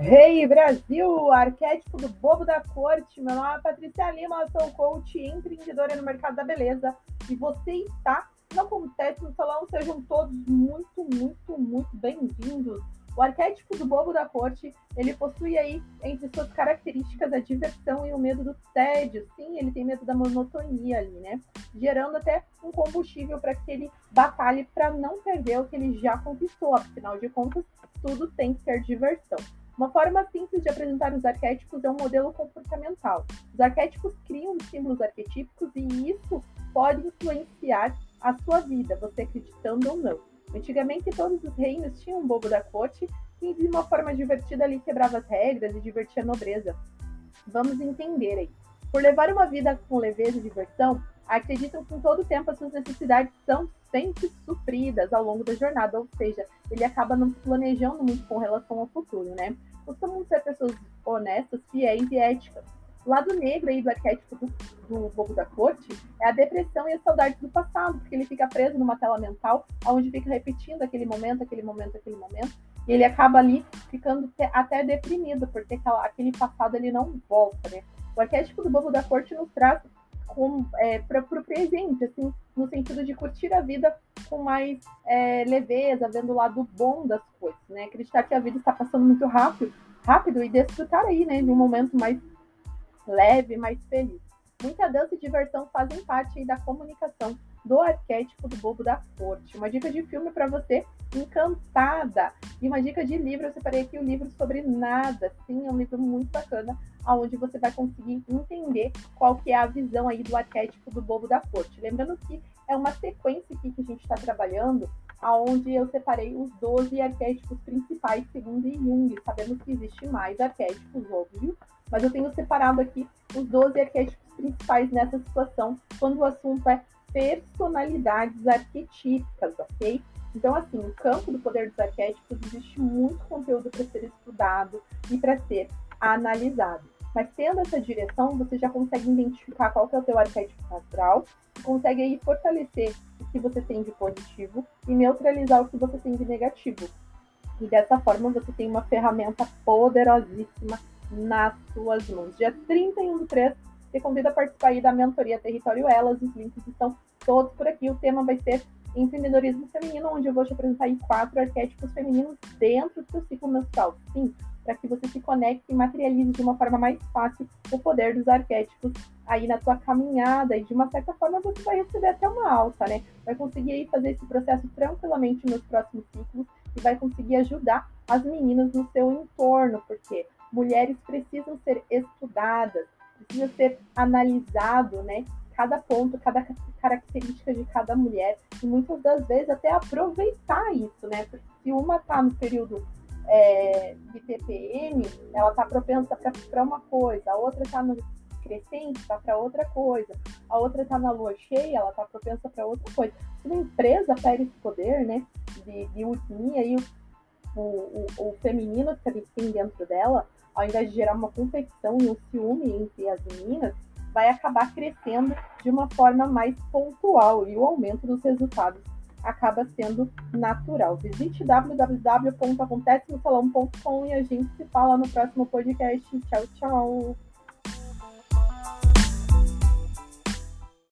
Rei hey, Brasil, arquétipo do bobo da corte. Meu nome é Patrícia Lima, sou coach e empreendedora no mercado da beleza. E você está no Acontece no Salão. Sejam todos muito, muito, muito bem-vindos. O arquétipo do bobo da corte, ele possui aí entre suas características a diversão e o medo do tédio. Sim, ele tem medo da monotonia ali, né? Gerando até um combustível para que ele batalhe para não perder o que ele já conquistou. Afinal de contas, tudo tem que ter diversão. Uma forma simples de apresentar os arquétipos é um modelo comportamental. Os arquétipos criam símbolos arquetípicos e isso pode influenciar a sua vida, você acreditando ou não. Antigamente, todos os reinos tinham um bobo da corte que, de uma forma divertida, ali quebrava as regras e divertia a nobreza. Vamos entender aí. Por levar uma vida com leveza e diversão, acreditam que em todo tempo as suas necessidades são sempre supridas ao longo da jornada, ou seja, ele acaba não planejando muito com relação ao futuro, né? costumam ser pessoas honestas, fiéis e éticas. O lado negro aí do arquétipo do, do bobo da corte é a depressão e a saudade do passado, porque ele fica preso numa tela mental, onde fica repetindo aquele momento, aquele momento, aquele momento, e ele acaba ali ficando até deprimido, porque aquele passado ele não volta, né? O arquétipo do bobo da corte nos traz é, para o presente, assim, no sentido de curtir a vida com mais é, leveza, vendo o lado bom das coisas, né? Acreditar que a vida está passando muito rápido, rápido e desfrutar aí, né, de um momento mais leve, mais feliz. Muita dança e diversão fazem parte da comunicação do arquétipo do bobo da corte. Uma dica de filme para você, Encantada. E uma dica de livro, eu separei aqui o um livro sobre nada. Sim, é um livro muito bacana, onde você vai conseguir entender qual que é a visão aí do arquétipo do bobo da corte. Lembrando que é uma sequência aqui que a gente está trabalhando, aonde eu separei os 12 arquétipos principais segundo Jung. Sabemos que existe mais arquétipos, óbvio, mas eu tenho separado aqui os 12 arquétipos principais nessa situação, quando o assunto é personalidades arquetípicas, ok? Então, assim, no campo do poder dos arquétipos existe muito conteúdo para ser estudado e para ser analisado. Mas tendo essa direção, você já consegue identificar qual que é o seu arquétipo natural, consegue aí fortalecer o que você tem de positivo e neutralizar o que você tem de negativo. E dessa forma você tem uma ferramenta poderosíssima nas suas mãos. Dia 31 do 3, te convido a participar aí da mentoria Território Elas, os links estão todos por aqui. O tema vai ser empreendedorismo feminino, onde eu vou te apresentar aí quatro arquétipos femininos dentro do seu ciclo menstrual. Sim, para que você se conecte e materialize de uma forma mais fácil o poder dos arquétipos aí na sua caminhada e de uma certa forma você vai receber até uma alta, né? Vai conseguir aí fazer esse processo tranquilamente nos próximos ciclos e vai conseguir ajudar as meninas no seu entorno, porque mulheres precisam ser estudadas, precisa ser analisado, né? Cada ponto, cada característica de cada mulher e muitas das vezes até aproveitar isso, né? Porque se uma está no período é, de TPM, ela está propensa para uma coisa, a outra está no crescente, está para outra coisa, a outra está na lua cheia, ela está propensa para outra coisa. Se uma empresa pega esse poder, né, de, de unir aí o, o, o, feminino que tem dentro dela, ao invés de gerar uma competição e um ciúme entre as meninas, vai acabar crescendo de uma forma mais pontual e o aumento dos resultados acaba sendo natural. Visite www.acontecemosalão.com e a gente se fala no próximo podcast. Tchau, tchau!